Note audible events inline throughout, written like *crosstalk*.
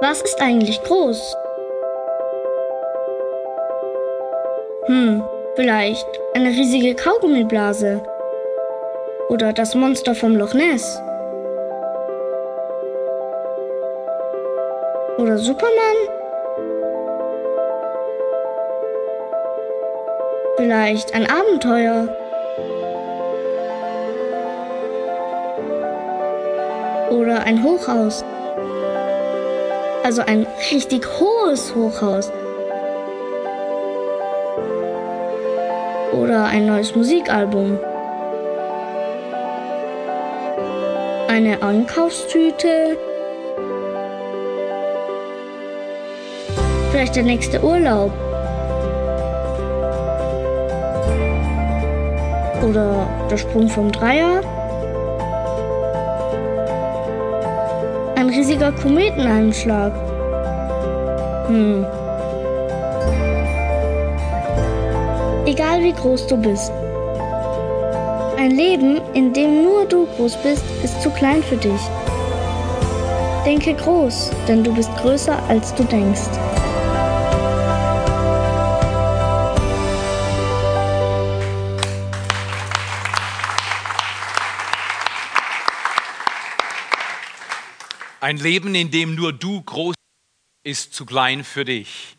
Was ist eigentlich groß? Hm, vielleicht eine riesige Kaugummiblase. Oder das Monster vom Loch Ness. Oder Superman? Vielleicht ein Abenteuer. Oder ein Hochhaus. Also ein richtig hohes Hochhaus. Oder ein neues Musikalbum. Eine Einkaufstüte. Vielleicht der nächste Urlaub. Oder der Sprung vom Dreier. Riesiger Kometeneinschlag. Hm. Egal wie groß du bist. Ein Leben, in dem nur du groß bist, ist zu klein für dich. Denke groß, denn du bist größer, als du denkst. Ein Leben, in dem nur du groß ist zu klein für dich.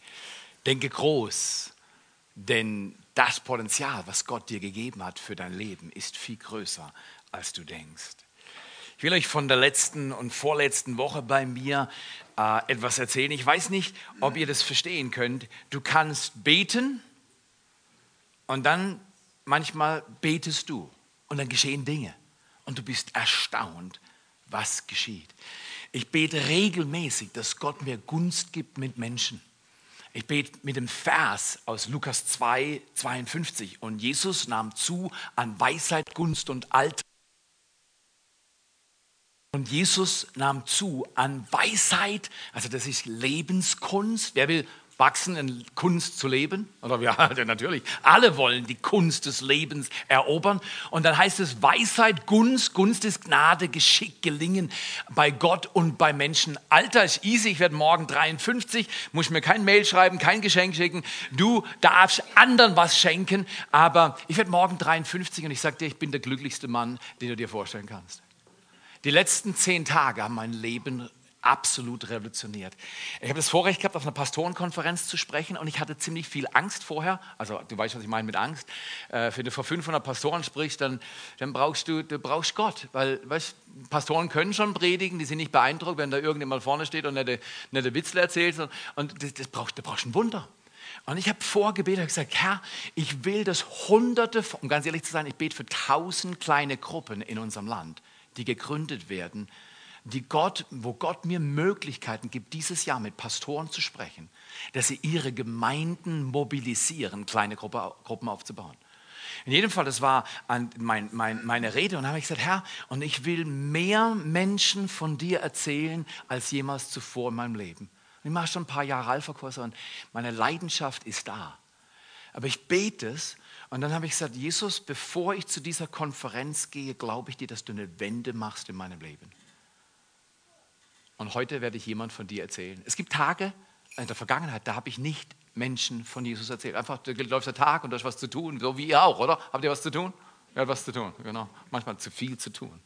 Denke groß, denn das Potenzial, was Gott dir gegeben hat für dein Leben, ist viel größer, als du denkst. Ich will euch von der letzten und vorletzten Woche bei mir äh, etwas erzählen. Ich weiß nicht, ob ihr das verstehen könnt. Du kannst beten und dann manchmal betest du und dann geschehen Dinge und du bist erstaunt, was geschieht. Ich bete regelmäßig, dass Gott mir Gunst gibt mit Menschen. Ich bete mit dem Vers aus Lukas 2, 52. Und Jesus nahm zu an Weisheit, Gunst und Alter. Und Jesus nahm zu an Weisheit, also das ist Lebenskunst. Wer will wachsen in Kunst zu leben? Oder ja, *laughs* natürlich. Alle wollen die Kunst des Lebens erobern. Und dann heißt es Weisheit, Gunst. Gunst ist Gnade, Geschick, Gelingen bei Gott und bei Menschen. Alter ist easy. Ich werde morgen 53. Muss mir kein Mail schreiben, kein Geschenk schicken. Du darfst anderen was schenken. Aber ich werde morgen 53 und ich sage dir, ich bin der glücklichste Mann, den du dir vorstellen kannst. Die letzten zehn Tage haben mein Leben absolut revolutioniert. Ich habe das Vorrecht gehabt, auf einer Pastorenkonferenz zu sprechen und ich hatte ziemlich viel Angst vorher. Also du weißt, was ich meine mit Angst. Äh, wenn du vor 500 Pastoren sprichst, dann, dann brauchst du, du brauchst Gott. Weil weißt, Pastoren können schon predigen, die sind nicht beeindruckt, wenn da irgendjemand vorne steht und nette, nette Witzel erzählt. Und das, das brauchst, du brauchst ein Wunder. Und ich habe vorgebetet und gesagt, Herr, ich will, dass Hunderte, um ganz ehrlich zu sein, ich bete für tausend kleine Gruppen in unserem Land, die gegründet werden, die Gott, wo Gott mir Möglichkeiten gibt, dieses Jahr mit Pastoren zu sprechen, dass sie ihre Gemeinden mobilisieren, kleine Gruppe, Gruppen aufzubauen. In jedem Fall, das war mein, mein, meine Rede und habe ich gesagt, Herr, und ich will mehr Menschen von dir erzählen als jemals zuvor in meinem Leben. Und ich mache schon ein paar Jahre Alpha-Kurse und meine Leidenschaft ist da. Aber ich bete es und dann habe ich gesagt, Jesus, bevor ich zu dieser Konferenz gehe, glaube ich dir, dass du eine Wende machst in meinem Leben. Und heute werde ich jemand von dir erzählen. Es gibt Tage in der Vergangenheit, da habe ich nicht Menschen von Jesus erzählt. Einfach, da läuft der Tag und da ist was zu tun, so wie ihr auch, oder? Habt ihr was zu tun? Ihr habt was zu tun, genau. Manchmal zu viel zu tun.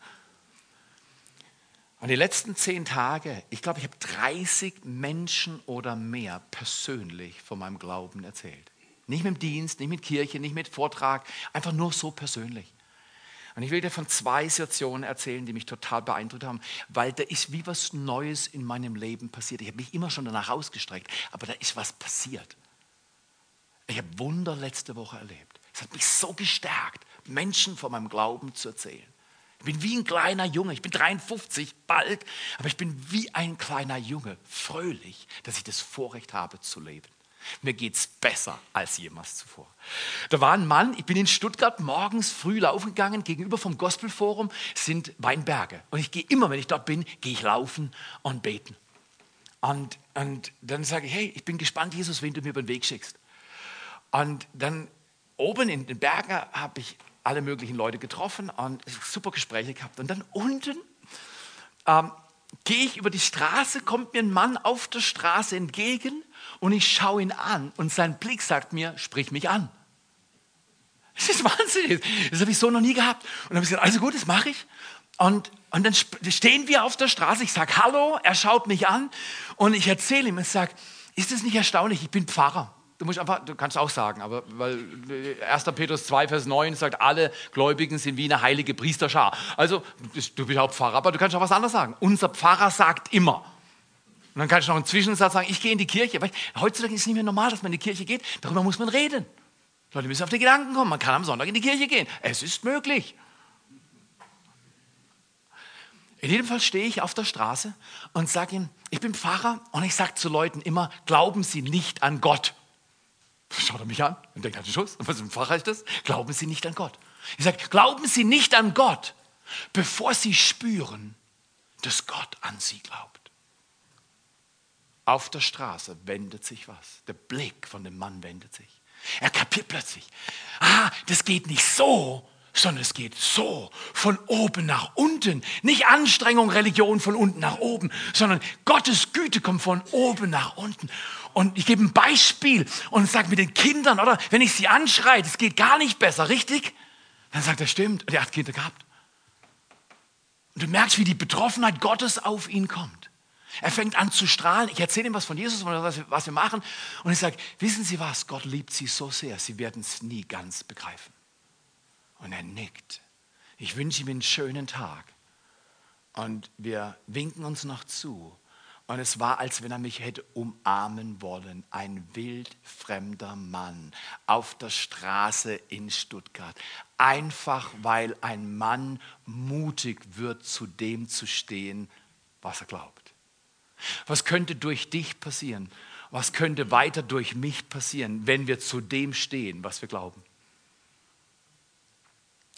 Und die letzten zehn Tage, ich glaube, ich habe 30 Menschen oder mehr persönlich von meinem Glauben erzählt. Nicht mit dem Dienst, nicht mit Kirche, nicht mit Vortrag, einfach nur so persönlich. Und ich will dir von zwei Situationen erzählen, die mich total beeindruckt haben, weil da ist wie was Neues in meinem Leben passiert. Ich habe mich immer schon danach ausgestreckt, aber da ist was passiert. Ich habe Wunder letzte Woche erlebt. Es hat mich so gestärkt, Menschen von meinem Glauben zu erzählen. Ich bin wie ein kleiner Junge, ich bin 53 bald, aber ich bin wie ein kleiner Junge, fröhlich, dass ich das Vorrecht habe zu leben. Mir geht es besser als jemals zuvor. Da war ein Mann, ich bin in Stuttgart morgens früh laufen gegangen, gegenüber vom Gospelforum sind Weinberge. Und ich gehe immer, wenn ich dort bin, gehe ich laufen und beten. Und, und dann sage ich, hey, ich bin gespannt, Jesus, wen du mir über den Weg schickst. Und dann oben in den Bergen habe ich alle möglichen Leute getroffen und super Gespräche gehabt. Und dann unten ähm, gehe ich über die Straße, kommt mir ein Mann auf der Straße entgegen und ich schaue ihn an und sein Blick sagt mir, sprich mich an. Das ist Wahnsinn. Das habe ich so noch nie gehabt. Und dann habe ich gesagt, also gut, das mache ich. Und, und dann stehen wir auf der Straße, ich sage Hallo, er schaut mich an und ich erzähle ihm und sage, ist das nicht erstaunlich, ich bin Pfarrer. Du, musst einfach, du kannst auch sagen, aber weil 1. Petrus 2, Vers 9 sagt, alle Gläubigen sind wie eine heilige Priesterschar. Also, du bist auch Pfarrer, aber du kannst auch was anderes sagen. Unser Pfarrer sagt immer. Und dann kannst du noch einen Zwischensatz sagen, ich gehe in die Kirche. Weil heutzutage ist es nicht mehr normal, dass man in die Kirche geht. Darüber muss man reden. Leute müssen auf die Gedanken kommen. Man kann am Sonntag in die Kirche gehen. Es ist möglich. In jedem Fall stehe ich auf der Straße und sage ihnen, ich bin Pfarrer und ich sage zu Leuten immer, glauben Sie nicht an Gott. Schaut er mich an und denkt, hat einen Schuss. Was ist das? Glauben Sie nicht an Gott. Ich sage, glauben Sie nicht an Gott, bevor Sie spüren, dass Gott an Sie glaubt. Auf der Straße wendet sich was. Der Blick von dem Mann wendet sich. Er kapiert plötzlich, ah, das geht nicht so, sondern es geht so, von oben nach unten. Nicht Anstrengung, Religion von unten nach oben, sondern Gottes Güte kommt von oben nach unten. Und ich gebe ein Beispiel und sage mit den Kindern, oder wenn ich sie anschreie, das geht gar nicht besser, richtig? Dann sagt er, stimmt, und er hat Kinder gehabt. Und du merkst, wie die Betroffenheit Gottes auf ihn kommt. Er fängt an zu strahlen. Ich erzähle ihm was von Jesus, was wir machen. Und ich sage, wissen Sie was, Gott liebt Sie so sehr, Sie werden es nie ganz begreifen. Und er nickt. Ich wünsche ihm einen schönen Tag. Und wir winken uns noch zu. Und es war, als wenn er mich hätte umarmen wollen. Ein wildfremder Mann auf der Straße in Stuttgart. Einfach weil ein Mann mutig wird, zu dem zu stehen, was er glaubt. Was könnte durch dich passieren? Was könnte weiter durch mich passieren, wenn wir zu dem stehen, was wir glauben?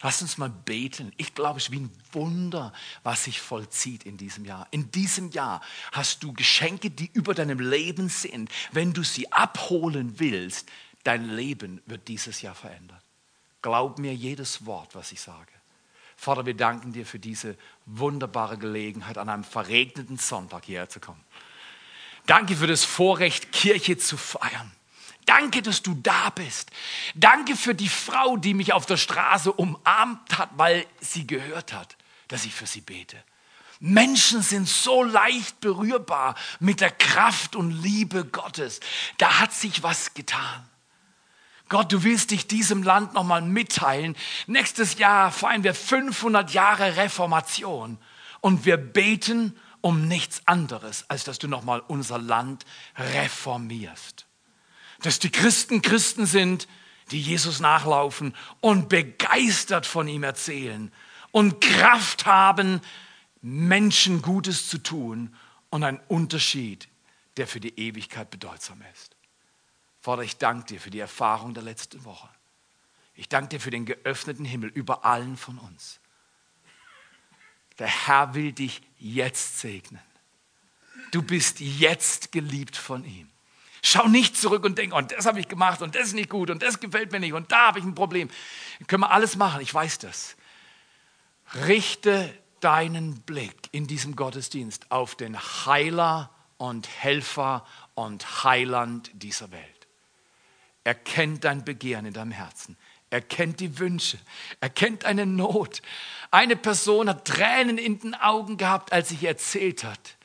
Lass uns mal beten. Ich glaube, es ist wie ein Wunder, was sich vollzieht in diesem Jahr. In diesem Jahr hast du Geschenke, die über deinem Leben sind. Wenn du sie abholen willst, dein Leben wird dieses Jahr verändert. Glaub mir jedes Wort, was ich sage. Vater, wir danken dir für diese wunderbare Gelegenheit, an einem verregneten Sonntag hierher zu kommen. Danke für das Vorrecht, Kirche zu feiern. Danke, dass du da bist. Danke für die Frau, die mich auf der Straße umarmt hat, weil sie gehört hat, dass ich für sie bete. Menschen sind so leicht berührbar mit der Kraft und Liebe Gottes. Da hat sich was getan. Gott, du willst dich diesem Land nochmal mitteilen. Nächstes Jahr feiern wir 500 Jahre Reformation und wir beten um nichts anderes, als dass du nochmal unser Land reformierst. Dass die Christen Christen sind, die Jesus nachlaufen und begeistert von ihm erzählen und Kraft haben, Menschen Gutes zu tun und einen Unterschied, der für die Ewigkeit bedeutsam ist. Vater, ich danke dir für die Erfahrung der letzten Woche. Ich danke dir für den geöffneten Himmel über allen von uns. Der Herr will dich jetzt segnen. Du bist jetzt geliebt von ihm. Schau nicht zurück und denk, und das habe ich gemacht und das ist nicht gut und das gefällt mir nicht und da habe ich ein Problem. können wir alles machen, ich weiß das. Richte deinen Blick in diesem Gottesdienst auf den Heiler und Helfer und Heiland dieser Welt. Er kennt dein Begehren in deinem Herzen. Er kennt die Wünsche. Er kennt deine Not. Eine Person hat Tränen in den Augen gehabt, als ich erzählt hat,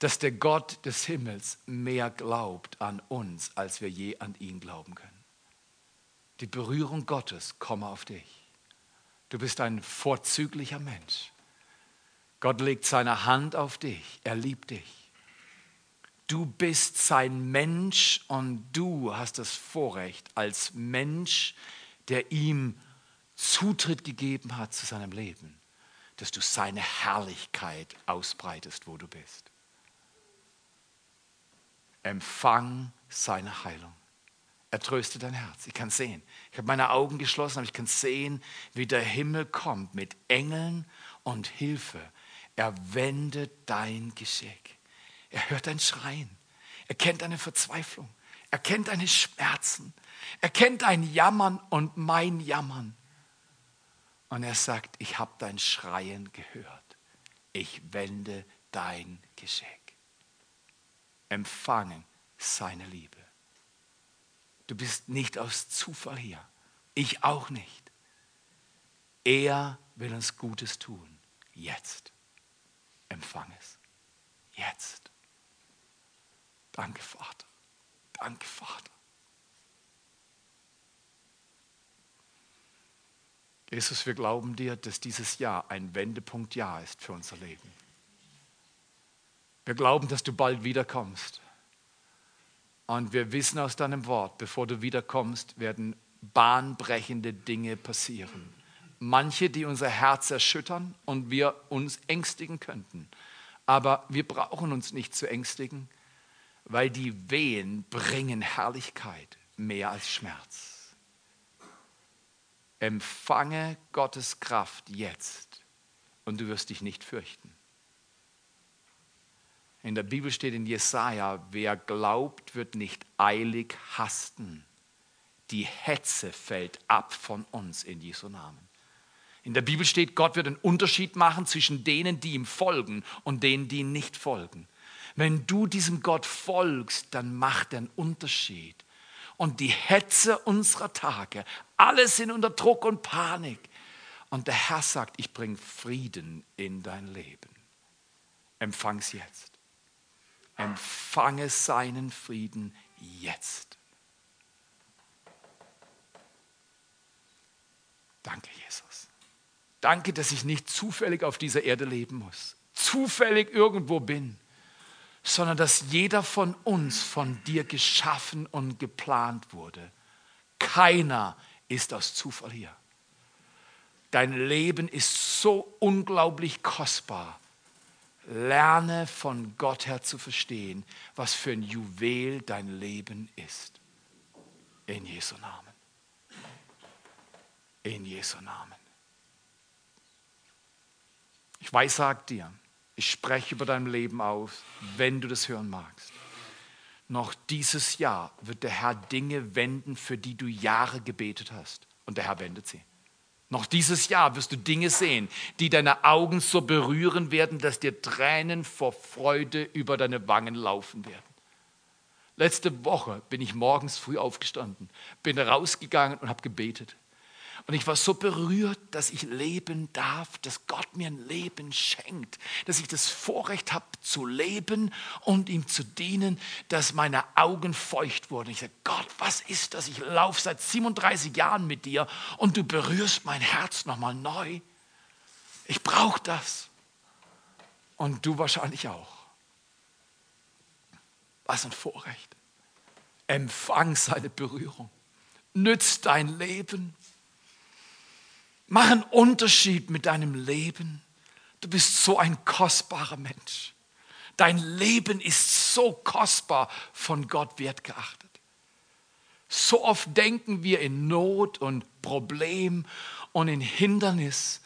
dass der Gott des Himmels mehr glaubt an uns, als wir je an ihn glauben können. Die Berührung Gottes komme auf dich. Du bist ein vorzüglicher Mensch. Gott legt seine Hand auf dich. Er liebt dich. Du bist sein Mensch und du hast das Vorrecht als Mensch, der ihm Zutritt gegeben hat zu seinem Leben, dass du seine Herrlichkeit ausbreitest, wo du bist. Empfang seine Heilung. Er tröstet dein Herz. Ich kann sehen. Ich habe meine Augen geschlossen, aber ich kann sehen, wie der Himmel kommt mit Engeln und Hilfe. Er wendet dein Geschick. Er hört dein Schreien. Er kennt deine Verzweiflung. Er kennt deine Schmerzen. Er kennt dein Jammern und mein Jammern. Und er sagt, ich habe dein Schreien gehört. Ich wende dein Geschenk. Empfangen seine Liebe. Du bist nicht aus Zufall hier. Ich auch nicht. Er will uns Gutes tun. Jetzt. Empfang es. Jetzt. Danke, Vater. Danke, Vater. Jesus, wir glauben dir, dass dieses Jahr ein Wendepunktjahr ist für unser Leben. Wir glauben, dass du bald wiederkommst. Und wir wissen aus deinem Wort, bevor du wiederkommst, werden bahnbrechende Dinge passieren. Manche, die unser Herz erschüttern und wir uns ängstigen könnten. Aber wir brauchen uns nicht zu ängstigen, weil die Wehen bringen Herrlichkeit mehr als Schmerz. Empfange Gottes Kraft jetzt und du wirst dich nicht fürchten. In der Bibel steht in Jesaja: Wer glaubt, wird nicht eilig hasten. Die Hetze fällt ab von uns in Jesu Namen. In der Bibel steht, Gott wird einen Unterschied machen zwischen denen, die ihm folgen und denen, die ihm nicht folgen. Wenn du diesem Gott folgst, dann macht er einen Unterschied und die Hetze unserer Tage. Alle sind unter Druck und Panik. Und der Herr sagt, ich bringe Frieden in dein Leben. Empfang es jetzt. Empfange seinen Frieden jetzt. Danke, Jesus. Danke, dass ich nicht zufällig auf dieser Erde leben muss, zufällig irgendwo bin, sondern dass jeder von uns von dir geschaffen und geplant wurde. Keiner ist aus Zufall hier. Dein Leben ist so unglaublich kostbar. Lerne von Gott her zu verstehen, was für ein Juwel dein Leben ist. In Jesu Namen. In Jesu Namen. Ich weiß, sag dir, ich spreche über dein Leben aus, wenn du das hören magst. Noch dieses Jahr wird der Herr Dinge wenden, für die du Jahre gebetet hast. Und der Herr wendet sie. Noch dieses Jahr wirst du Dinge sehen, die deine Augen so berühren werden, dass dir Tränen vor Freude über deine Wangen laufen werden. Letzte Woche bin ich morgens früh aufgestanden, bin rausgegangen und habe gebetet. Und ich war so berührt, dass ich leben darf, dass Gott mir ein Leben schenkt, dass ich das Vorrecht habe zu leben und ihm zu dienen, dass meine Augen feucht wurden. Ich sage, Gott, was ist das? Ich laufe seit 37 Jahren mit dir und du berührst mein Herz nochmal neu. Ich brauche das. Und du wahrscheinlich auch. Was ein Vorrecht. Empfang seine Berührung. Nützt dein Leben Mach einen Unterschied mit deinem Leben. Du bist so ein kostbarer Mensch. Dein Leben ist so kostbar von Gott wertgeachtet. So oft denken wir in Not und Problem und in Hindernis.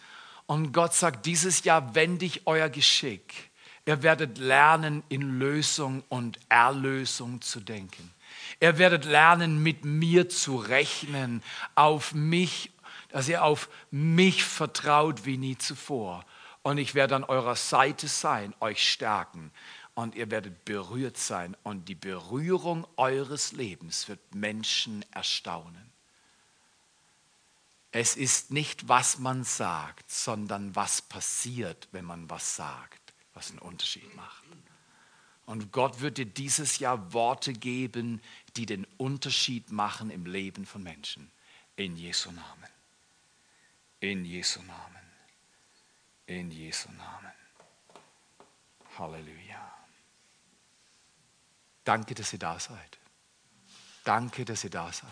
Und Gott sagt, dieses Jahr wende ich euer Geschick. Ihr werdet lernen, in Lösung und Erlösung zu denken. Ihr werdet lernen, mit mir zu rechnen, auf mich dass ihr auf mich vertraut wie nie zuvor. Und ich werde an eurer Seite sein, euch stärken. Und ihr werdet berührt sein. Und die Berührung eures Lebens wird Menschen erstaunen. Es ist nicht, was man sagt, sondern was passiert, wenn man was sagt, was einen Unterschied macht. Und Gott wird dir dieses Jahr Worte geben, die den Unterschied machen im Leben von Menschen. In Jesu Namen. In Jesu Namen. In Jesu Namen. Halleluja. Danke, dass ihr da seid. Danke, dass ihr da seid.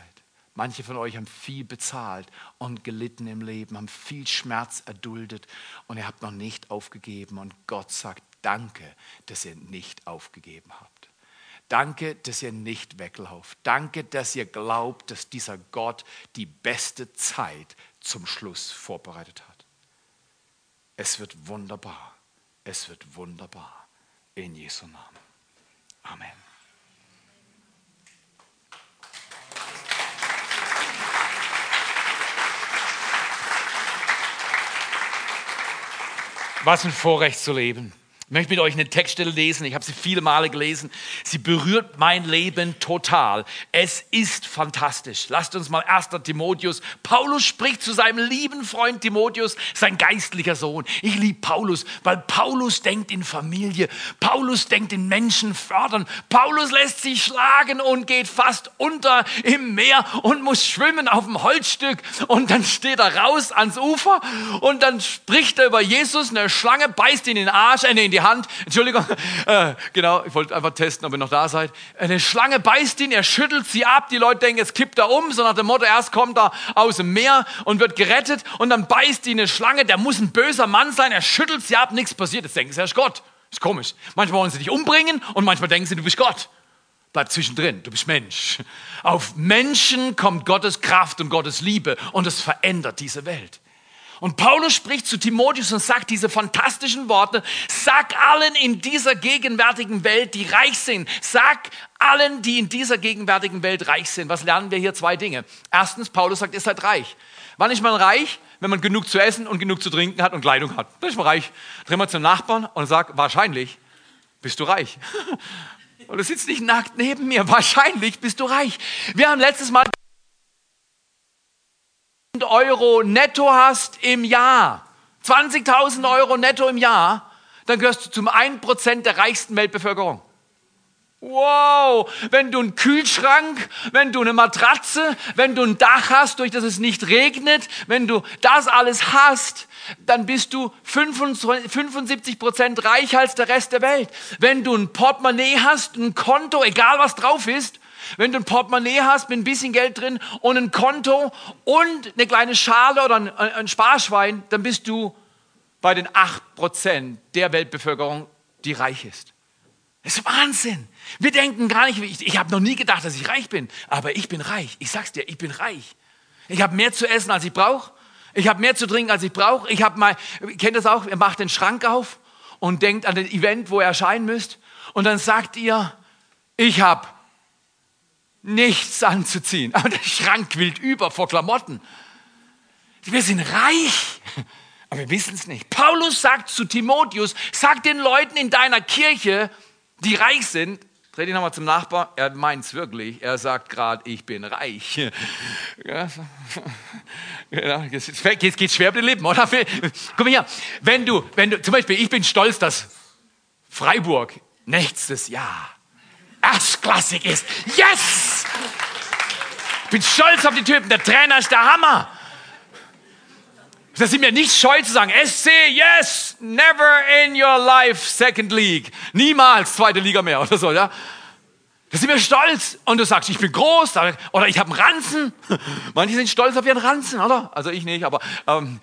Manche von euch haben viel bezahlt und gelitten im Leben, haben viel Schmerz erduldet und ihr habt noch nicht aufgegeben. Und Gott sagt, danke, dass ihr nicht aufgegeben habt. Danke, dass ihr nicht weglauft. Danke, dass ihr glaubt, dass dieser Gott die beste Zeit zum Schluss vorbereitet hat. Es wird wunderbar. Es wird wunderbar. In Jesu Namen. Amen. Was ein Vorrecht zu leben. Ich möchte mit euch eine Textstelle lesen. Ich habe sie viele Male gelesen. Sie berührt mein Leben total. Es ist fantastisch. Lasst uns mal 1. Timotheus. Paulus spricht zu seinem lieben Freund Timotheus, sein geistlicher Sohn. Ich liebe Paulus, weil Paulus denkt in Familie. Paulus denkt in Menschen fördern. Paulus lässt sich schlagen und geht fast unter im Meer und muss schwimmen auf dem Holzstück. Und dann steht er raus ans Ufer und dann spricht er über Jesus. Eine Schlange beißt ihn in den Arsch, äh, in die Hand. Entschuldigung, *laughs* äh, genau, ich wollte einfach testen, ob ihr noch da seid. Eine Schlange beißt ihn, er schüttelt sie ab. Die Leute denken, jetzt kippt er um, so nach dem Motto, erst kommt er aus dem Meer und wird gerettet und dann beißt ihn eine Schlange. Der muss ein böser Mann sein, er schüttelt sie ab, nichts passiert. Jetzt denken sie, er ist Gott. Ist komisch. Manchmal wollen sie dich umbringen und manchmal denken sie, du bist Gott. Bleib zwischendrin, du bist Mensch. Auf Menschen kommt Gottes Kraft und Gottes Liebe und es verändert diese Welt. Und Paulus spricht zu Timotheus und sagt diese fantastischen Worte, sag allen in dieser gegenwärtigen Welt, die reich sind, sag allen, die in dieser gegenwärtigen Welt reich sind. Was lernen wir hier? Zwei Dinge. Erstens, Paulus sagt, ihr seid reich. Wann ist man reich? Wenn man genug zu essen und genug zu trinken hat und Kleidung hat. Dann ist man reich. Dreh mal zum Nachbarn und sag, wahrscheinlich bist du reich. *laughs* Und du sitzt nicht nackt neben mir. Wahrscheinlich bist du reich. Wir haben letztes Mal Euro netto hast im Jahr, 20.000 Euro netto im Jahr, dann gehörst du zum 1% der reichsten Weltbevölkerung. Wow, wenn du einen Kühlschrank, wenn du eine Matratze, wenn du ein Dach hast, durch das es nicht regnet, wenn du das alles hast, dann bist du 75 Prozent reicher als der Rest der Welt. Wenn du ein Portemonnaie hast, ein Konto, egal was drauf ist, wenn du ein Portemonnaie hast mit ein bisschen Geld drin und ein Konto und eine kleine Schale oder ein, ein Sparschwein, dann bist du bei den 8% der Weltbevölkerung, die reich ist. Das ist Wahnsinn. Wir denken gar nicht, ich, ich habe noch nie gedacht, dass ich reich bin, aber ich bin reich. Ich sag's dir, ich bin reich. Ich habe mehr zu essen, als ich brauche. Ich habe mehr zu trinken, als ich brauche. Ich habe mal, kennt das auch, ihr macht den Schrank auf und denkt an den Event, wo ihr erscheinen müsst. Und dann sagt ihr, ich habe nichts anzuziehen. Aber der Schrank quillt über vor Klamotten. Wir sind reich, aber wir wissen es nicht. Paulus sagt zu Timotheus, sag den Leuten in deiner Kirche, die reich sind, dreh dich nochmal zum Nachbar, er meint es wirklich, er sagt gerade, ich bin reich. Jetzt geht es schwer auf den Lippen, oder? Guck mal hier, wenn du, wenn du, zum Beispiel, ich bin stolz, dass Freiburg nächstes Jahr erstklassig ist. Yes! Ich bin stolz auf die Typen. Der Trainer ist der Hammer. Das sind mir nicht scheu zu sagen, SC, yes, never in your life second league. Niemals zweite Liga mehr oder so, ja. Da sind wir stolz. Und du sagst, ich bin groß oder ich habe einen Ranzen. *laughs* Manche sind stolz auf ihren Ranzen, oder? Also ich nicht, aber. Ähm,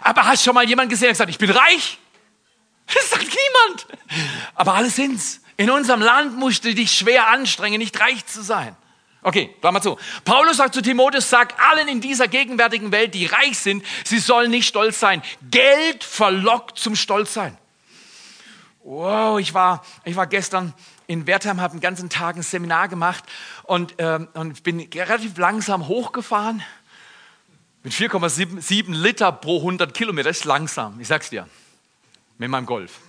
aber hast schon mal jemand gesehen, der gesagt, ich bin reich? Das sagt niemand. Aber alle sind's. In unserem Land musst du dich schwer anstrengen, nicht reich zu sein. Okay, Klammer zu. Paulus sagt zu Timotheus, sag allen in dieser gegenwärtigen Welt, die reich sind, sie sollen nicht stolz sein. Geld verlockt zum Stolzsein. Wow, ich war, ich war gestern in Wertheim, habe einen ganzen Tag ein Seminar gemacht und, ähm, und bin relativ langsam hochgefahren. Mit 4,7 Liter pro 100 Kilometer, das ist langsam, ich sag's dir, mit meinem Golf.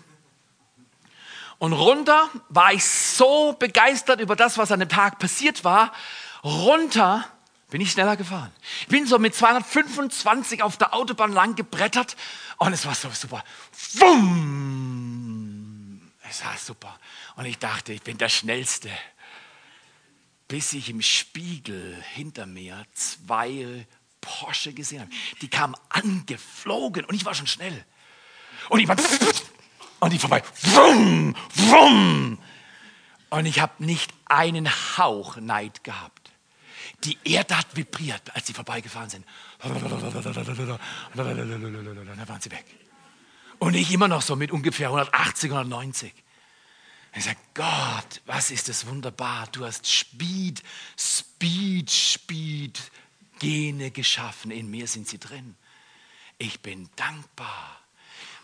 Und runter war ich so begeistert über das, was an dem Tag passiert war. Runter bin ich schneller gefahren. Ich bin so mit 225 auf der Autobahn lang gebrettert und es war so super. Wumm! Es war super. Und ich dachte, ich bin der Schnellste. Bis ich im Spiegel hinter mir zwei Porsche gesehen habe. Die kamen angeflogen und ich war schon schnell. Und ich war und die vorbei. Wumm, wumm. Und ich habe nicht einen Hauch Neid gehabt. Die Erde hat vibriert, als sie vorbeigefahren sind. Da waren sie weg. Und ich immer noch so mit ungefähr 180, 190. Ich sage, Gott, was ist das wunderbar. Du hast Speed, Speed, Speed, Gene geschaffen. In mir sind sie drin. Ich bin dankbar.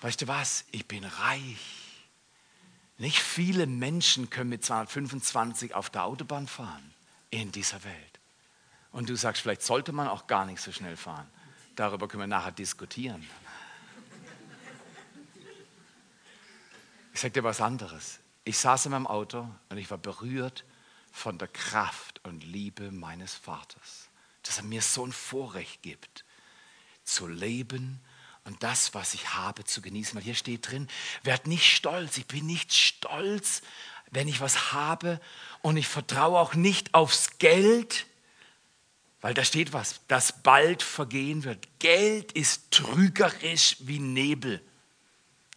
Weißt du was? Ich bin reich. Nicht viele Menschen können mit 225 auf der Autobahn fahren in dieser Welt. Und du sagst, vielleicht sollte man auch gar nicht so schnell fahren. Darüber können wir nachher diskutieren. Ich sage dir was anderes. Ich saß in meinem Auto und ich war berührt von der Kraft und Liebe meines Vaters, dass er mir so ein Vorrecht gibt, zu leben und das, was ich habe, zu genießen. Weil hier steht drin, werd nicht stolz. Ich bin nicht stolz, wenn ich was habe und ich vertraue auch nicht aufs Geld, weil da steht was, das bald vergehen wird. Geld ist trügerisch wie Nebel.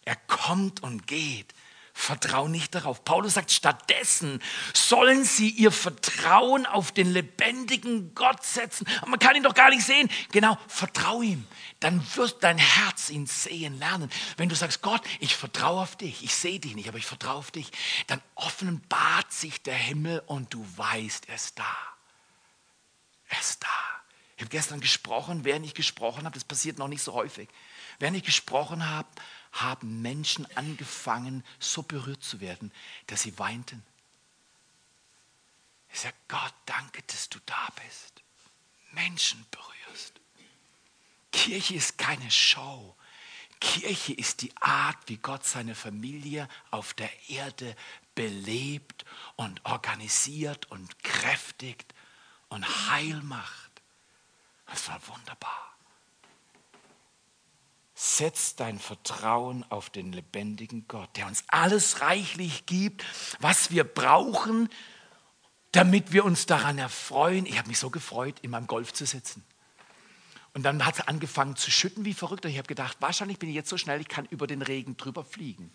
Er kommt und geht. Vertrau nicht darauf. Paulus sagt, stattdessen sollen sie ihr Vertrauen auf den lebendigen Gott setzen. Aber man kann ihn doch gar nicht sehen. Genau, vertrau ihm. Dann wird dein Herz ihn sehen lernen. Wenn du sagst, Gott, ich vertraue auf dich. Ich sehe dich nicht, aber ich vertraue auf dich. Dann offenbart sich der Himmel und du weißt, er ist da. Er ist da. Ich habe gestern gesprochen, während ich gesprochen habe, das passiert noch nicht so häufig. Während ich gesprochen habe, haben Menschen angefangen, so berührt zu werden, dass sie weinten. Ich sage, Gott, danke, dass du da bist. Menschen berührst. Kirche ist keine Show. Kirche ist die Art, wie Gott seine Familie auf der Erde belebt und organisiert und kräftigt und heil macht. Das war wunderbar. Setz dein Vertrauen auf den lebendigen Gott, der uns alles reichlich gibt, was wir brauchen, damit wir uns daran erfreuen. Ich habe mich so gefreut, in meinem Golf zu sitzen. Und dann hat es angefangen zu schütten wie verrückt. Und ich habe gedacht, wahrscheinlich bin ich jetzt so schnell, ich kann über den Regen drüber fliegen.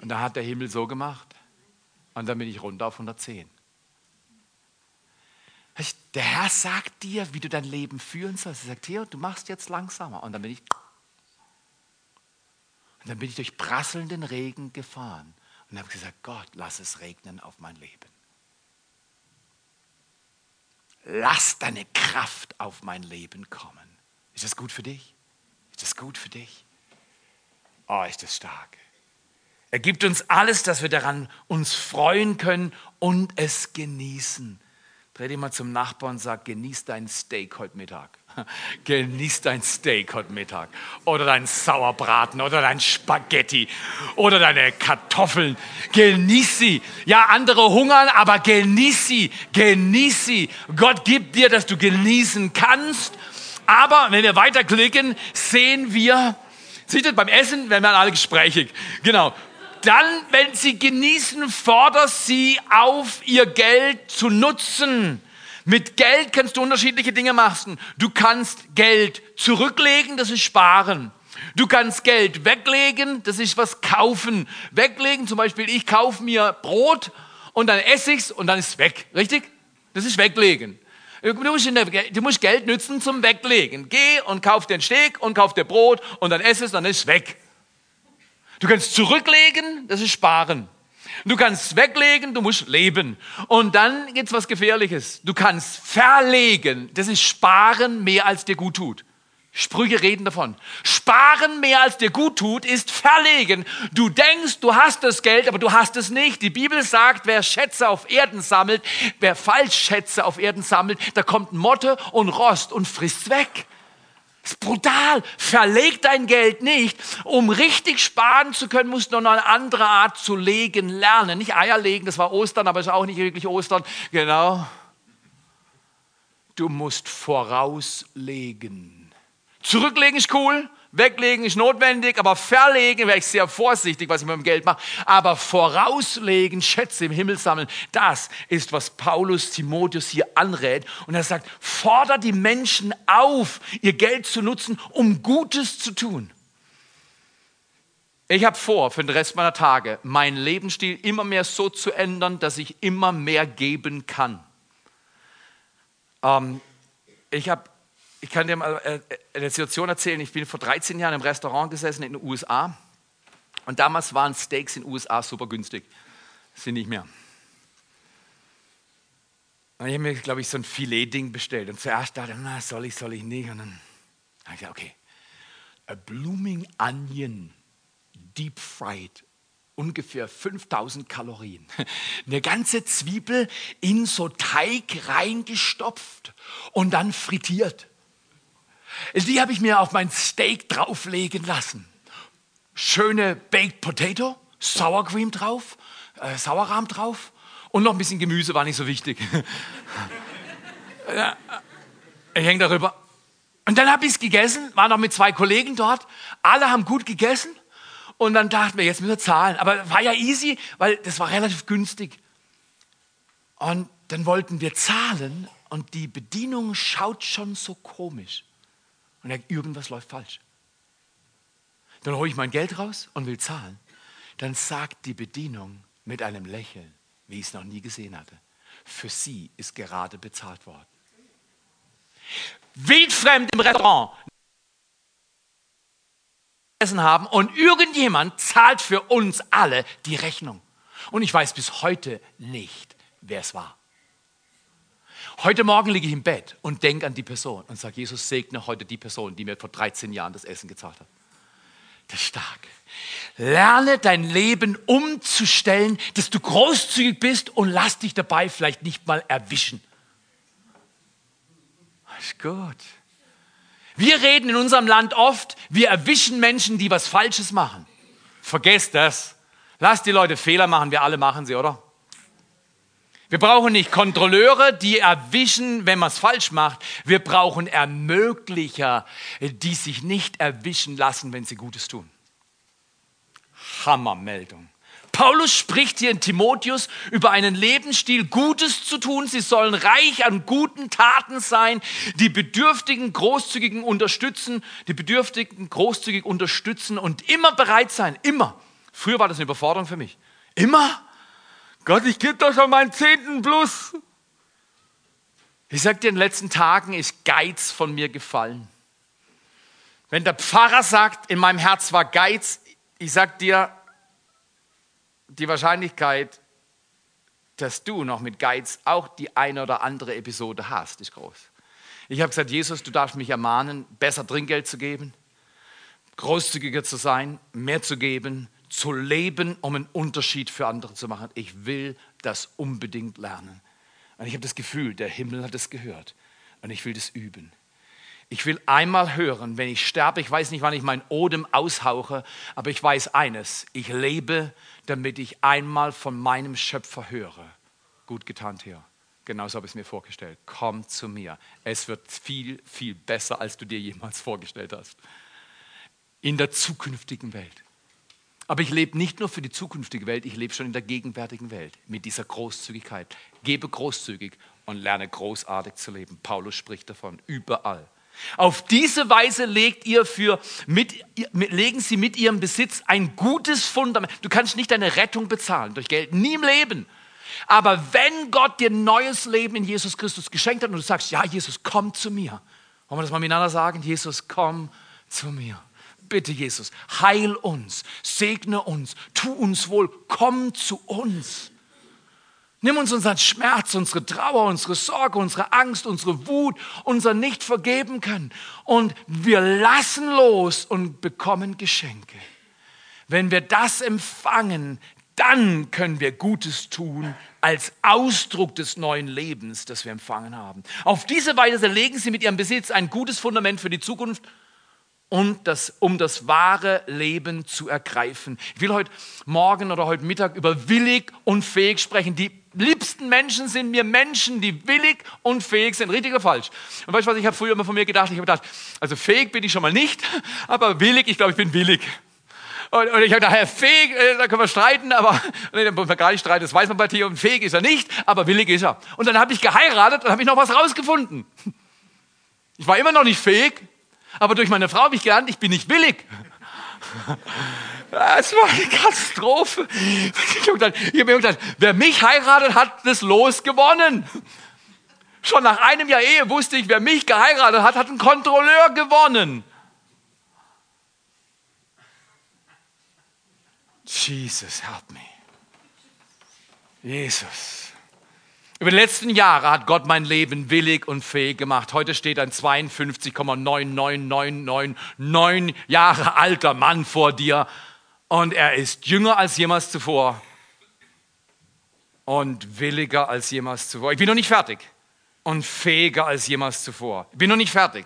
Und da hat der Himmel so gemacht. Und dann bin ich runter auf 110. Der Herr sagt dir, wie du dein Leben führen sollst. Er sagt, hier, du machst jetzt langsamer. Und dann bin ich. Und dann bin ich durch prasselnden Regen gefahren und habe gesagt, Gott, lass es regnen auf mein Leben. Lass deine Kraft auf mein Leben kommen. Ist das gut für dich? Ist das gut für dich? Oh, ist das stark. Er gibt uns alles, dass wir daran uns freuen können und es genießen. Dreh dich mal zum Nachbarn und sag, genieß dein Steak heute Mittag. *laughs* Genieß dein Steak heute Mittag. Oder dein Sauerbraten oder dein Spaghetti oder deine Kartoffeln. Genieß sie. Ja, andere hungern, aber genieß sie. Genieß sie. Gott gibt dir, dass du genießen kannst. Aber wenn wir weiterklicken, sehen wir, seht ihr, beim Essen werden wir alle gesprächig. Genau dann, wenn sie genießen, fordert sie auf, ihr Geld zu nutzen. Mit Geld kannst du unterschiedliche Dinge machen. Du kannst Geld zurücklegen, das ist sparen. Du kannst Geld weglegen, das ist was kaufen. Weglegen, zum Beispiel, ich kaufe mir Brot und dann esse ich's und dann ist es weg. Richtig? Das ist weglegen. Du musst, der, du musst, Geld nützen zum Weglegen. Geh und kauf den Steak und kauf dir Brot und dann ess es, dann ist es weg. Du kannst zurücklegen, das ist sparen. Du kannst weglegen, du musst leben. Und dann gibt's was Gefährliches. Du kannst verlegen, das ist sparen mehr als dir gut tut. Sprüche reden davon. Sparen mehr als dir gut tut, ist verlegen. Du denkst, du hast das Geld, aber du hast es nicht. Die Bibel sagt, wer Schätze auf Erden sammelt, wer Falschschätze auf Erden sammelt, da kommt Motte und Rost und frisst weg. Ist brutal. Verleg dein Geld nicht. Um richtig sparen zu können, musst du noch eine andere Art zu legen lernen. Nicht Eier legen, das war Ostern, aber ist auch nicht wirklich Ostern. Genau. Du musst vorauslegen. Zurücklegen ist cool. Weglegen ist notwendig, aber verlegen wäre ich sehr vorsichtig, was ich mit dem Geld mache. Aber vorauslegen, Schätze im Himmel sammeln, das ist, was Paulus Timotheus hier anrät. Und er sagt, fordert die Menschen auf, ihr Geld zu nutzen, um Gutes zu tun. Ich habe vor, für den Rest meiner Tage, meinen Lebensstil immer mehr so zu ändern, dass ich immer mehr geben kann. Ähm, ich habe ich kann dir mal äh, eine Situation erzählen. Ich bin vor 13 Jahren im Restaurant gesessen in den USA. Und damals waren Steaks in den USA super günstig. Sind nicht mehr. Und ich habe mir, glaube ich, so ein Filet-Ding bestellt. Und zuerst dachte ich, na, soll ich, soll ich nicht. Und dann habe ich gesagt, okay. A blooming onion, deep fried, ungefähr 5000 Kalorien. *laughs* Eine ganze Zwiebel in so Teig reingestopft und dann frittiert. Die habe ich mir auf mein Steak drauflegen lassen. schöne Baked Potato, Sour Cream drauf, äh, Sauerrahm drauf und noch ein bisschen Gemüse war nicht so wichtig. *laughs* ich hänge darüber. Und dann habe ich es gegessen, war noch mit zwei Kollegen dort. Alle haben gut gegessen. Und dann dachten wir, jetzt müssen wir zahlen. Aber war ja easy, weil das war relativ günstig. Und dann wollten wir zahlen und die Bedienung schaut schon so komisch. Und denkt, irgendwas läuft falsch. Dann hole ich mein Geld raus und will zahlen. Dann sagt die Bedienung mit einem Lächeln, wie ich es noch nie gesehen hatte, für sie ist gerade bezahlt worden. Wildfremd im Restaurant essen haben und irgendjemand zahlt für uns alle die Rechnung. Und ich weiß bis heute nicht, wer es war. Heute Morgen liege ich im Bett und denke an die Person und sage, Jesus segne heute die Person, die mir vor 13 Jahren das Essen gezahlt hat. Das ist stark. Lerne dein Leben umzustellen, dass du großzügig bist und lass dich dabei vielleicht nicht mal erwischen. Das ist gut. Wir reden in unserem Land oft, wir erwischen Menschen, die was Falsches machen. Vergesst das. Lass die Leute Fehler machen, wir alle machen sie, oder? Wir brauchen nicht Kontrolleure, die erwischen, wenn man es falsch macht. Wir brauchen Ermöglicher, die sich nicht erwischen lassen, wenn sie Gutes tun. Hammermeldung. Paulus spricht hier in Timotheus über einen Lebensstil, Gutes zu tun. Sie sollen reich an guten Taten sein, die Bedürftigen großzügigen unterstützen, die Bedürftigen großzügig unterstützen und immer bereit sein, immer. Früher war das eine Überforderung für mich. Immer? Gott, ich gebe doch schon meinen zehnten Plus. Ich sag dir, in den letzten Tagen ist Geiz von mir gefallen. Wenn der Pfarrer sagt, in meinem Herz war Geiz, ich sag dir, die Wahrscheinlichkeit, dass du noch mit Geiz auch die eine oder andere Episode hast, ist groß. Ich habe gesagt, Jesus, du darfst mich ermahnen, besser Trinkgeld zu geben, großzügiger zu sein, mehr zu geben, zu leben, um einen Unterschied für andere zu machen. Ich will das unbedingt lernen. Und ich habe das Gefühl, der Himmel hat es gehört und ich will das üben. Ich will einmal hören, wenn ich sterbe, ich weiß nicht, wann ich meinen Odem aushauche, aber ich weiß eines, ich lebe, damit ich einmal von meinem Schöpfer höre. Gut getan, Theo. Genauso habe ich es mir vorgestellt. Komm zu mir. Es wird viel, viel besser, als du dir jemals vorgestellt hast. In der zukünftigen Welt. Aber ich lebe nicht nur für die zukünftige Welt, ich lebe schon in der gegenwärtigen Welt mit dieser Großzügigkeit. Gebe großzügig und lerne großartig zu leben. Paulus spricht davon überall. Auf diese Weise legt ihr für, mit, legen sie mit ihrem Besitz ein gutes Fundament. Du kannst nicht deine Rettung bezahlen durch Geld, nie im Leben. Aber wenn Gott dir neues Leben in Jesus Christus geschenkt hat und du sagst, ja, Jesus, komm zu mir. Wollen wir das mal miteinander sagen? Jesus, komm zu mir. Bitte, Jesus, heil uns, segne uns, tu uns wohl, komm zu uns. Nimm uns unseren Schmerz, unsere Trauer, unsere Sorge, unsere Angst, unsere Wut, unser Nicht-Vergeben können. Und wir lassen los und bekommen Geschenke. Wenn wir das empfangen, dann können wir Gutes tun als Ausdruck des neuen Lebens, das wir empfangen haben. Auf diese Weise legen sie mit ihrem Besitz ein gutes Fundament für die Zukunft und das, um das wahre Leben zu ergreifen. Ich will heute Morgen oder heute Mittag über willig und fähig sprechen. Die liebsten Menschen sind mir Menschen, die willig und fähig sind. Richtig oder falsch? Und weißt du was, ich habe früher immer von mir gedacht, ich habe gedacht, also fähig bin ich schon mal nicht, *laughs* aber willig, ich glaube, ich bin willig. Und, und ich habe gedacht, fähig, äh, da können wir streiten, aber *laughs* nee, da wir gar nicht streiten, das weiß man bei Theo, und fähig ist er nicht, aber willig ist er. Und dann habe ich geheiratet und habe ich noch was rausgefunden. *laughs* Ich war immer noch nicht fähig, aber durch meine Frau habe ich gelernt, ich bin nicht willig. *laughs* Es war eine Katastrophe. Ich habe mir gedacht, wer mich heiratet, hat das Los gewonnen. Schon nach einem Jahr Ehe wusste ich, wer mich geheiratet hat, hat einen Kontrolleur gewonnen. Jesus, help me. Jesus. Über die letzten Jahre hat Gott mein Leben willig und fähig gemacht. Heute steht ein 52,99999 Jahre alter Mann vor dir und er ist jünger als jemals zuvor und williger als jemals zuvor. Ich bin noch nicht fertig und fähiger als jemals zuvor. Ich bin noch nicht fertig.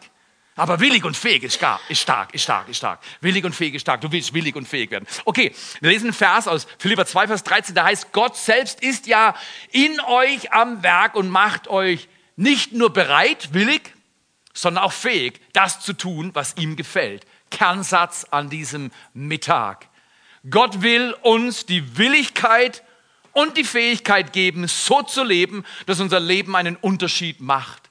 Aber willig und fähig ist stark, ist stark, ist stark, ist stark. Willig und fähig ist stark. Du willst willig und fähig werden. Okay, wir lesen einen Vers aus Philipper 2, Vers 13. Da heißt, Gott selbst ist ja in euch am Werk und macht euch nicht nur bereit, willig, sondern auch fähig, das zu tun, was ihm gefällt. Kernsatz an diesem Mittag. Gott will uns die Willigkeit und die Fähigkeit geben, so zu leben, dass unser Leben einen Unterschied macht.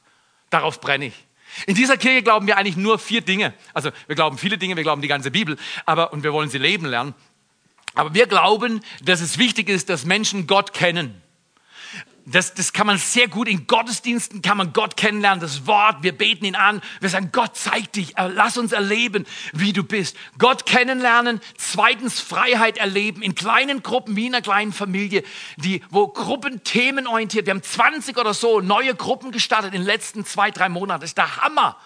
Darauf brenne ich. In dieser Kirche glauben wir eigentlich nur vier Dinge. Also wir glauben viele Dinge, wir glauben die ganze Bibel, aber und wir wollen sie leben lernen. Aber wir glauben, dass es wichtig ist, dass Menschen Gott kennen das, das kann man sehr gut in Gottesdiensten, kann man Gott kennenlernen, das Wort, wir beten ihn an, wir sagen, Gott zeig dich, lass uns erleben, wie du bist. Gott kennenlernen, zweitens Freiheit erleben, in kleinen Gruppen, wie in einer kleinen Familie, die, wo Gruppen themenorientiert, wir haben 20 oder so neue Gruppen gestartet in den letzten zwei, drei Monaten, das ist der Hammer.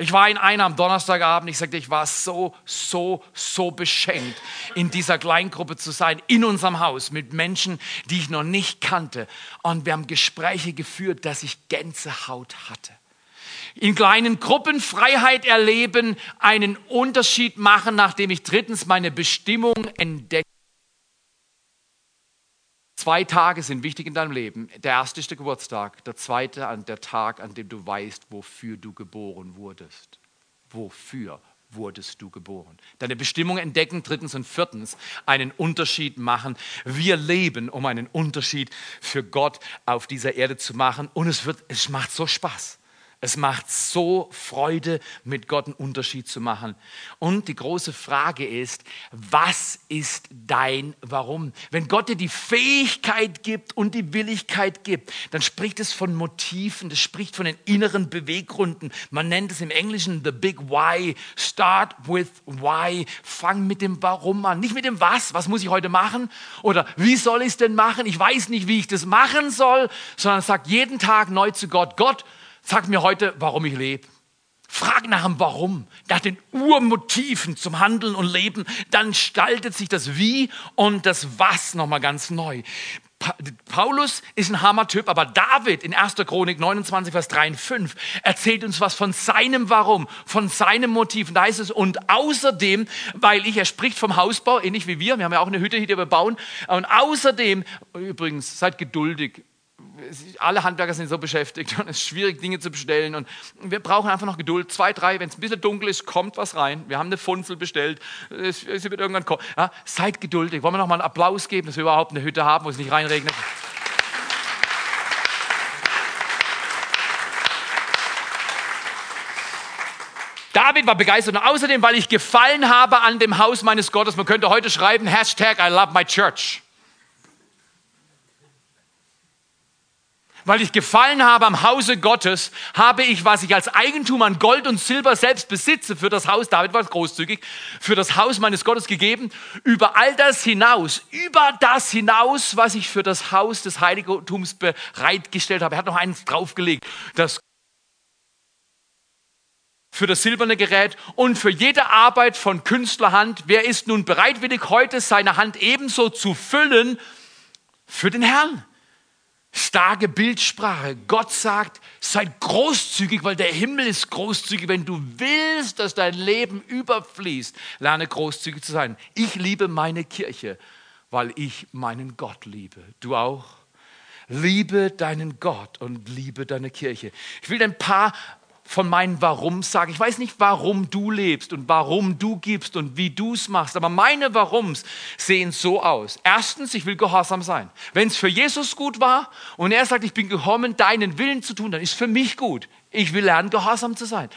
Ich war in einer am Donnerstagabend, ich sagte, ich war so, so, so beschenkt, in dieser Kleingruppe zu sein, in unserem Haus, mit Menschen, die ich noch nicht kannte. Und wir haben Gespräche geführt, dass ich Gänsehaut hatte. In kleinen Gruppen Freiheit erleben, einen Unterschied machen, nachdem ich drittens meine Bestimmung entdecke. Zwei Tage sind wichtig in deinem Leben. Der erste ist der Geburtstag, der zweite an der Tag, an dem du weißt, wofür du geboren wurdest. Wofür wurdest du geboren? Deine Bestimmung entdecken, drittens und viertens, einen Unterschied machen. Wir leben, um einen Unterschied für Gott auf dieser Erde zu machen. Und es, wird, es macht so Spaß. Es macht so Freude, mit Gott einen Unterschied zu machen. Und die große Frage ist, was ist dein Warum? Wenn Gott dir die Fähigkeit gibt und die Willigkeit gibt, dann spricht es von Motiven, das spricht von den inneren Beweggründen. Man nennt es im Englischen the big why. Start with why. Fang mit dem Warum an. Nicht mit dem Was, was muss ich heute machen? Oder wie soll ich es denn machen? Ich weiß nicht, wie ich das machen soll, sondern sag jeden Tag neu zu Gott, Gott, Sag mir heute, warum ich lebe. Frag nach dem Warum, nach den Urmotiven zum Handeln und Leben. Dann gestaltet sich das Wie und das Was nochmal ganz neu. Paulus ist ein Hammer-Typ, aber David in 1. Chronik 29, Vers 3 und 5 erzählt uns was von seinem Warum, von seinem Motiv. Und da heißt es, und außerdem, weil ich, er spricht vom Hausbau, ähnlich wie wir, wir haben ja auch eine Hütte, die wir bauen, und außerdem, übrigens, seid geduldig, alle Handwerker sind so beschäftigt *laughs* und es ist schwierig, Dinge zu bestellen. Und wir brauchen einfach noch Geduld. Zwei, drei, wenn es ein bisschen dunkel ist, kommt was rein. Wir haben eine Funzel bestellt. Es, es wird irgendwann kommen. Ja, seid geduldig. Wollen wir noch mal einen Applaus geben, dass wir überhaupt eine Hütte haben, wo es nicht reinregnet? David war begeistert und außerdem, weil ich gefallen habe an dem Haus meines Gottes. Man könnte heute schreiben, Hashtag I love my church. Weil ich gefallen habe am Hause Gottes, habe ich, was ich als Eigentum an Gold und Silber selbst besitze, für das Haus, David war großzügig, für das Haus meines Gottes gegeben, über all das hinaus, über das hinaus, was ich für das Haus des Heiligtums bereitgestellt habe. Er hat noch eins draufgelegt, das für das silberne Gerät und für jede Arbeit von Künstlerhand. Wer ist nun bereitwillig, heute seine Hand ebenso zu füllen für den Herrn? Starke Bildsprache. Gott sagt, seid großzügig, weil der Himmel ist großzügig. Wenn du willst, dass dein Leben überfließt, lerne großzügig zu sein. Ich liebe meine Kirche, weil ich meinen Gott liebe. Du auch? Liebe deinen Gott und liebe deine Kirche. Ich will ein paar von meinen Warums sage. Ich weiß nicht, warum du lebst und warum du gibst und wie du es machst, aber meine Warums sehen so aus. Erstens, ich will gehorsam sein. Wenn es für Jesus gut war und er sagt, ich bin gekommen, deinen Willen zu tun, dann ist für mich gut. Ich will lernen, gehorsam zu sein.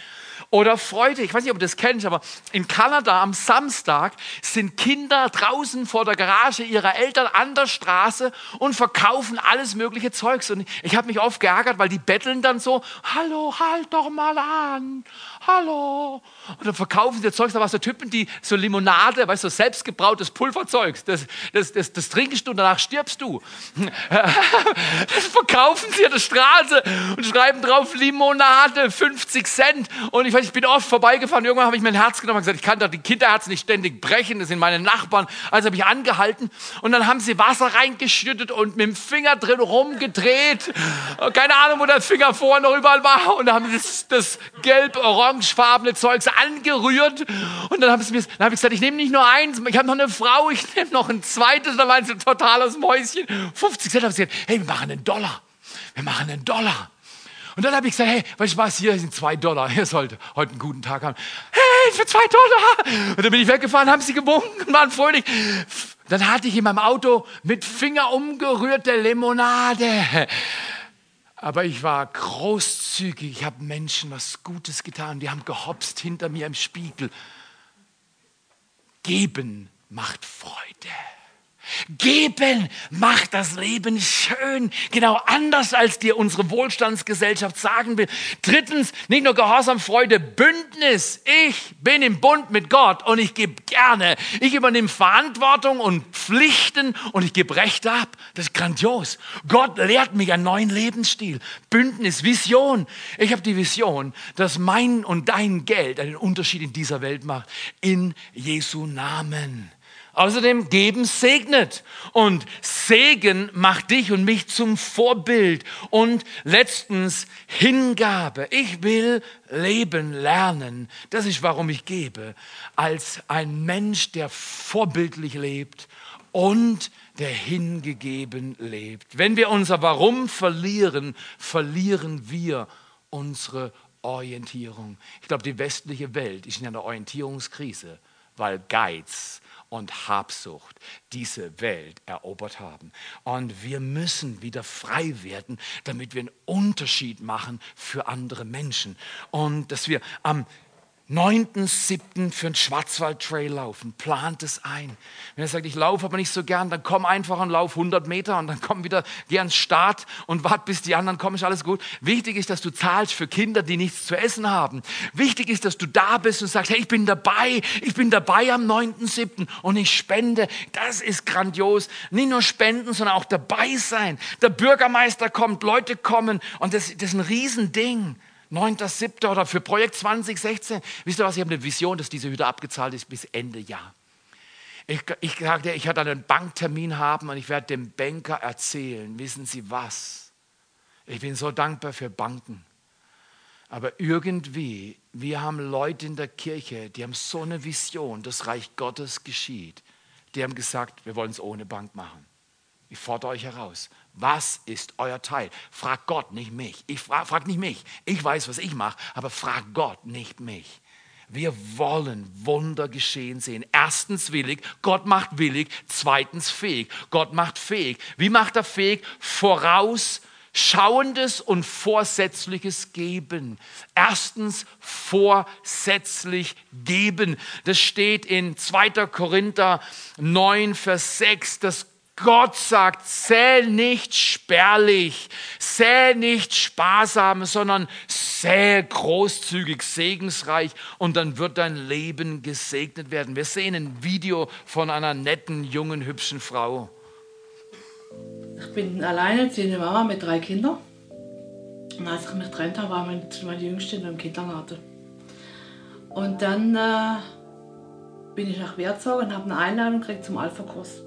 Oder Freude. Ich weiß nicht, ob du das kennst, aber in Kanada am Samstag sind Kinder draußen vor der Garage ihrer Eltern an der Straße und verkaufen alles mögliche Zeugs. Und ich habe mich oft geärgert, weil die betteln dann so, hallo, halt doch mal an, hallo. Und dann verkaufen sie Zeugs, da was so Typen, die so Limonade, weißt du, so selbstgebrautes Pulverzeugs, das, das, das, das trinkst du und danach stirbst du. *laughs* Das verkaufen sie an der Straße und schreiben drauf Limonade Limonade, 50 Cent. Und ich, weiß, ich bin oft vorbeigefahren. Irgendwann habe ich mein Herz genommen und gesagt, ich kann doch die Kinderherzen nicht ständig brechen. Das sind meine Nachbarn. Also habe ich angehalten. Und dann haben sie Wasser reingeschüttet und mit dem Finger drin rumgedreht. Keine Ahnung, wo der Finger vorher noch überall war. Und dann haben sie das, das gelb-orangefarbene Zeugs angerührt. Und dann habe ich gesagt, ich nehme nicht nur eins, ich habe noch eine Frau, ich nehme noch ein zweites. Dann waren sie total aus Mäuschen. 50 Cent haben sie gesagt, hey, wir machen einen Dollar. Wir machen einen Dollar. Und dann habe ich gesagt, hey, weißt du was, hier sind zwei Dollar. Ihr sollt heute einen guten Tag haben. Hey, für zwei Dollar. Und dann bin ich weggefahren, haben sie gewunken und waren fröhlich. Dann hatte ich in meinem Auto mit Finger umgerührte Limonade. Aber ich war großzügig. Ich habe Menschen was Gutes getan. Die haben gehopst hinter mir im Spiegel. Geben macht Freude. Geben macht das Leben schön. Genau anders, als dir unsere Wohlstandsgesellschaft sagen will. Drittens, nicht nur Gehorsam, Freude, Bündnis. Ich bin im Bund mit Gott und ich gebe gerne. Ich übernehme Verantwortung und Pflichten und ich gebe Rechte ab. Das ist grandios. Gott lehrt mich einen neuen Lebensstil. Bündnis, Vision. Ich habe die Vision, dass mein und dein Geld einen Unterschied in dieser Welt macht. In Jesu Namen. Außerdem geben segnet und Segen macht dich und mich zum Vorbild und letztens Hingabe. Ich will leben lernen. Das ist warum ich gebe. Als ein Mensch, der vorbildlich lebt und der hingegeben lebt. Wenn wir unser Warum verlieren, verlieren wir unsere Orientierung. Ich glaube, die westliche Welt ist in einer Orientierungskrise, weil Geiz und Habsucht diese Welt erobert haben. Und wir müssen wieder frei werden, damit wir einen Unterschied machen für andere Menschen. Und dass wir am 9.7. für einen Schwarzwald-Trail laufen. Plant es ein. Wenn er sagt, ich laufe aber nicht so gern, dann komm einfach und lauf 100 Meter und dann komm wieder, geh ans Start und wart, bis die anderen kommen, ist alles gut. Wichtig ist, dass du zahlst für Kinder, die nichts zu essen haben. Wichtig ist, dass du da bist und sagst, hey, ich bin dabei, ich bin dabei am 9.7. und ich spende. Das ist grandios. Nicht nur spenden, sondern auch dabei sein. Der Bürgermeister kommt, Leute kommen und das, das ist ein Riesending. 9.7. oder für Projekt 2016. Wisst ihr was, ich habe eine Vision, dass diese Hütte abgezahlt ist bis Ende Jahr. Ich, ich sagte, ich werde einen Banktermin haben und ich werde dem Banker erzählen, wissen Sie was? Ich bin so dankbar für Banken. Aber irgendwie, wir haben Leute in der Kirche, die haben so eine Vision, das Reich Gottes geschieht. Die haben gesagt, wir wollen es ohne Bank machen. Ich fordere euch heraus. Was ist euer Teil? Frag Gott, nicht mich. Ich frag, frag nicht mich. Ich weiß, was ich mache, aber frag Gott, nicht mich. Wir wollen Wunder geschehen sehen. Erstens willig, Gott macht willig. Zweitens fähig, Gott macht fähig. Wie macht er fähig? Vorausschauendes und vorsätzliches Geben. Erstens vorsätzlich geben. Das steht in 2. Korinther 9, Vers 6. Das Gott sagt, säh nicht spärlich, säh nicht sparsam, sondern säh großzügig, segensreich und dann wird dein Leben gesegnet werden. Wir sehen ein Video von einer netten, jungen, hübschen Frau. Ich bin alleinerziehende Mama mit drei Kindern. Und als ich mich getrennt habe, war mein, meine Jüngste im Kindergarten. Und dann äh, bin ich nach Wertzog und habe eine Einladung gekriegt zum Alpha-Kurs.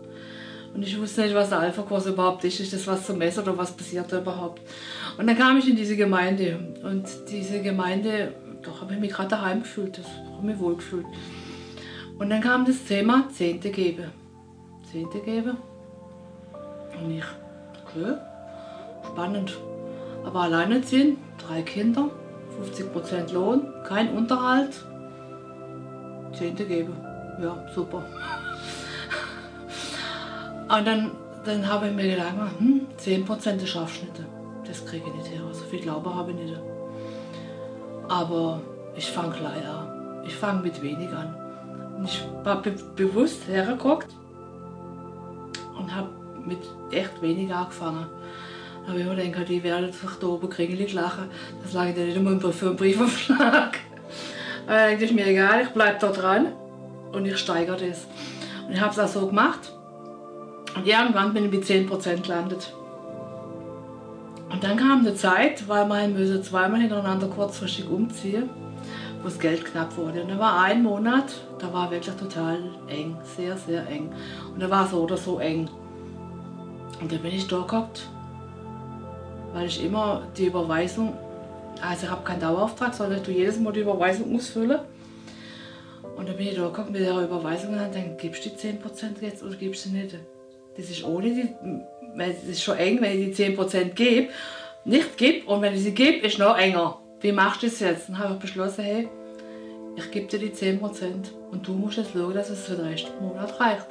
Und ich wusste nicht, was der Alpha-Kurs überhaupt ist. Ist das was zum Messen oder was passiert da überhaupt? Und dann kam ich in diese Gemeinde. Und diese Gemeinde, doch habe ich mich gerade daheim gefühlt. Das habe mich wohl gefühlt. Und dann kam das Thema Zehnte gebe. Zehnte gebe. Und ich, okay, spannend. Aber alleinerziehend, drei Kinder, 50% Lohn, kein Unterhalt. Zehnte gebe. Ja, super. Und dann, dann habe ich mir gedacht, hm, 10% des Scharfschnitte, das kriege ich nicht her. So viel Glaube habe ich nicht. Aber ich fange klein an. Ich fange mit wenig an. Und ich war be bewusst hergeguckt und habe mit echt wenig angefangen. Da habe ich mir gedacht, die werden sich da oben kringelig lachen. Das lag *laughs* ich nicht immer für einen Briefumschlag. Aber das ist mir egal, ich bleibe da dran und ich steigere das. Und ich habe es auch so gemacht. Und irgendwann bin ich mit 10% gelandet. Und dann kam eine Zeit, weil man müsse zweimal hintereinander kurzfristig umziehen, wo das Geld knapp wurde. Und da war ein Monat, da war wirklich total eng, sehr, sehr eng. Und da war so oder so eng. Und da bin ich da gehabt, weil ich immer die Überweisung, also ich habe keinen Dauerauftrag, sondern ich jedes Mal die Überweisung ausfüllen. Und dann bin ich da gekommen mit der Überweisung und dann gibst du die 10% jetzt oder gibst du sie nicht. Das ist ohne die, weil es ist schon eng, wenn ich die 10% gebe, nicht gebe und wenn ich sie gebe, ist noch enger. Wie machst du das jetzt? Dann habe ich beschlossen, hey, ich gebe dir die 10% und du musst jetzt schauen, dass es für den Rest des Monats reicht.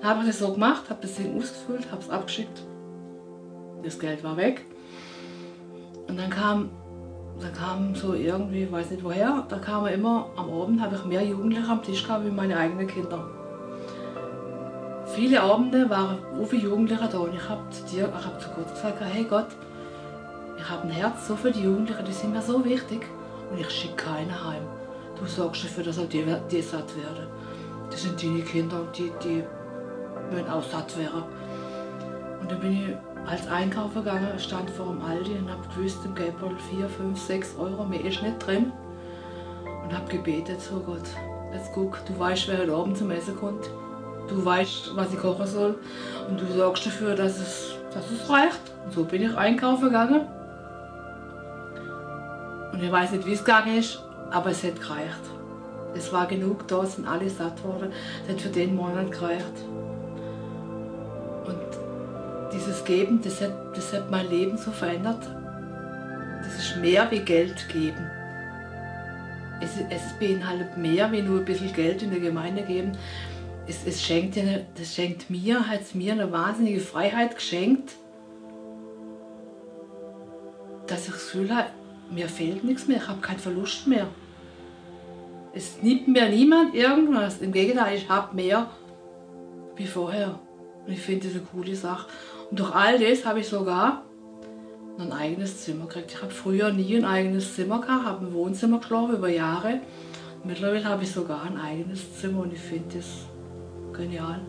Dann habe ich das so gemacht, habe das Ding ausgefüllt, habe es abgeschickt. Das Geld war weg. Und dann kam da kam so irgendwie, weiß nicht woher, da kamen immer am Abend, habe ich mehr Jugendliche am Tisch gehabt wie meine eigenen Kinder. Viele Abende waren viele Jugendliche da und ich habe zu dir, ich habe zu Gott gesagt, hey Gott, ich habe ein Herz so für die Jugendlichen, die sind mir so wichtig und ich schicke keinen heim. Du sorgst dafür, dass auch die, die satt werden. Das sind deine Kinder und die, die müssen auch satt werden. Und dann bin ich als Einkaufen gegangen, stand vor dem Aldi und habe gewusst, im Geldbeutel 4, 5, 6 Euro, mehr ist nicht drin. Und habe gebetet, so Gott, jetzt guck, du weißt, wer heute Abend zum Essen kommt. Du weißt, was ich kochen soll. Und du sorgst dafür, dass es, dass es reicht. Und so bin ich einkaufen gegangen. Und ich weiß nicht, wie es gegangen ist, aber es hat gereicht. Es war genug da, sind alle satt worden. Es hat für den Monat gereicht dieses Geben, das hat, das hat mein Leben so verändert. Das ist mehr wie Geld geben. Es, es beinhaltet mehr wie nur ein bisschen Geld in der Gemeinde geben. Es, es schenkt, eine, das schenkt mir, hat mir eine wahnsinnige Freiheit geschenkt, dass ich das Gefühl habe, mir fehlt nichts mehr, ich habe keinen Verlust mehr. Es nimmt mir niemand irgendwas. Im Gegenteil, ich habe mehr wie vorher. Und ich finde das eine coole Sache. Und durch all das habe ich sogar ein eigenes Zimmer gekriegt. Ich habe früher nie ein eigenes Zimmer gehabt, habe im Wohnzimmer geschlafen über Jahre. Mittlerweile habe ich sogar ein eigenes Zimmer und ich finde das genial.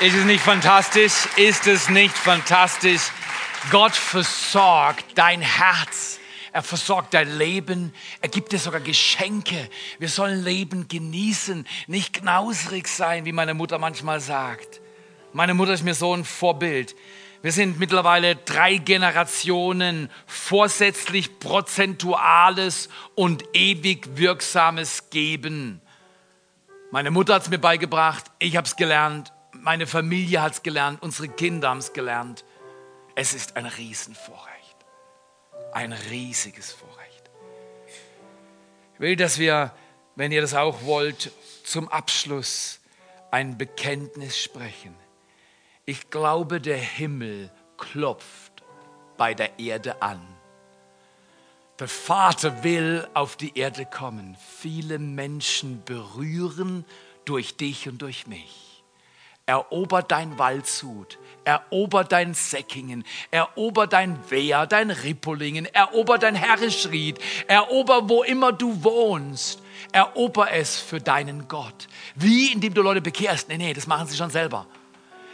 Ist es nicht fantastisch? Ist es nicht fantastisch? Gott versorgt dein Herz er versorgt dein Leben. Er gibt dir sogar Geschenke. Wir sollen Leben genießen, nicht knausrig sein, wie meine Mutter manchmal sagt. Meine Mutter ist mir so ein Vorbild. Wir sind mittlerweile drei Generationen vorsätzlich prozentuales und ewig wirksames Geben. Meine Mutter hat es mir beigebracht, ich habe es gelernt, meine Familie hat es gelernt, unsere Kinder haben es gelernt. Es ist ein Riesenvorrecht ein riesiges Vorrecht. Ich will, dass wir, wenn ihr das auch wollt, zum Abschluss ein Bekenntnis sprechen. Ich glaube, der Himmel klopft bei der Erde an. Der Vater will auf die Erde kommen, viele Menschen berühren durch dich und durch mich. Erober dein Waldshut, Erober dein Säckingen, erober dein Wehr, dein Rippolingenen, erober dein Herrischried, erober wo immer du wohnst. Erober es für deinen Gott. Wie, indem du Leute bekehrst? Nee, nee, das machen sie schon selber.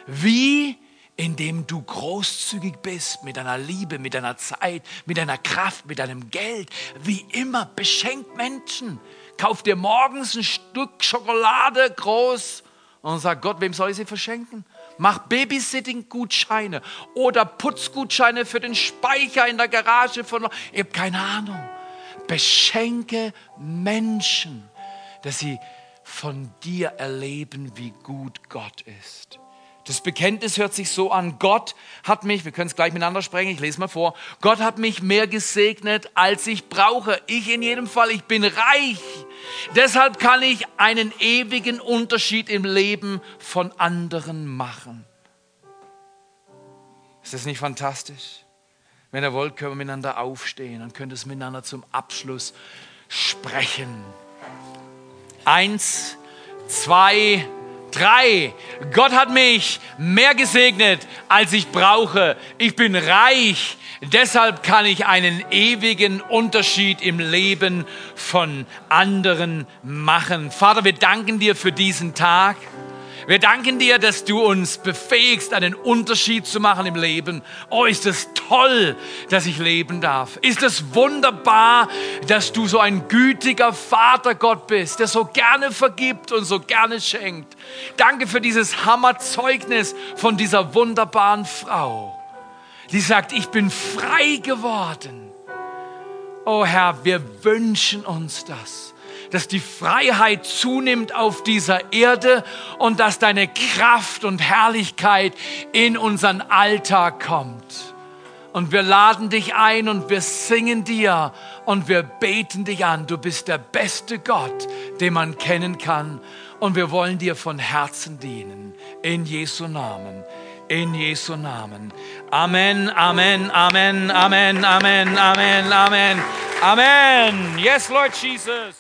Wie, indem du großzügig bist mit deiner Liebe, mit deiner Zeit, mit deiner Kraft, mit deinem Geld. Wie immer, beschenkt Menschen. Kauf dir morgens ein Stück Schokolade groß und sag Gott, wem soll ich sie verschenken? Mach Babysitting-Gutscheine oder Putzgutscheine für den Speicher in der Garage von. Ich habe keine Ahnung. Beschenke Menschen, dass sie von dir erleben, wie gut Gott ist. Das Bekenntnis hört sich so an, Gott hat mich, wir können es gleich miteinander sprechen, ich lese mal vor, Gott hat mich mehr gesegnet, als ich brauche. Ich in jedem Fall, ich bin reich. Deshalb kann ich einen ewigen Unterschied im Leben von anderen machen. Ist das nicht fantastisch? Wenn ihr wollt, können wir miteinander aufstehen und könnt es miteinander zum Abschluss sprechen. Eins, zwei, drei. Gott hat mich mehr gesegnet, als ich brauche. Ich bin reich Deshalb kann ich einen ewigen Unterschied im Leben von anderen machen. Vater, wir danken dir für diesen Tag. Wir danken dir, dass du uns befähigst, einen Unterschied zu machen im Leben. Oh, ist es toll, dass ich leben darf. Ist es wunderbar, dass du so ein gütiger Vater Gott bist, der so gerne vergibt und so gerne schenkt. Danke für dieses Hammerzeugnis von dieser wunderbaren Frau, die sagt, ich bin frei geworden. Oh Herr, wir wünschen uns das dass die Freiheit zunimmt auf dieser Erde und dass deine Kraft und Herrlichkeit in unseren Alltag kommt. Und wir laden dich ein und wir singen dir und wir beten dich an. Du bist der beste Gott, den man kennen kann. Und wir wollen dir von Herzen dienen. In Jesu Namen. In Jesu Namen. Amen, Amen, Amen, Amen, Amen, Amen, Amen, Amen. Yes, Lord Jesus.